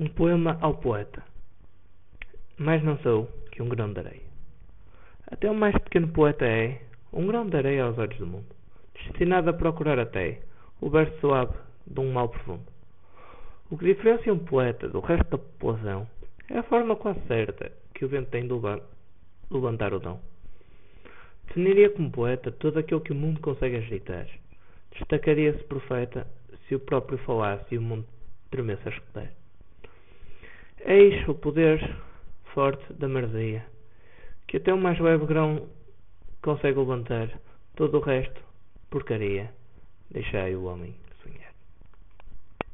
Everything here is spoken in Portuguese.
Um poema ao poeta. Mais não sou que um grão de areia. Até o mais pequeno poeta é um grão de areia aos olhos do mundo, destinado a procurar até o verso suave de um mal profundo. O que diferencia um poeta do resto da população é a forma quase certa que o vento tem de levantar o dom. Definiria como poeta todo aquele que o mundo consegue ajeitar. Destacaria-se profeta se o próprio falasse e o mundo tremesse a escutar. Eis o poder forte da marzia, que até o mais leve grão consegue levantar, todo o resto, porcaria, deixai o homem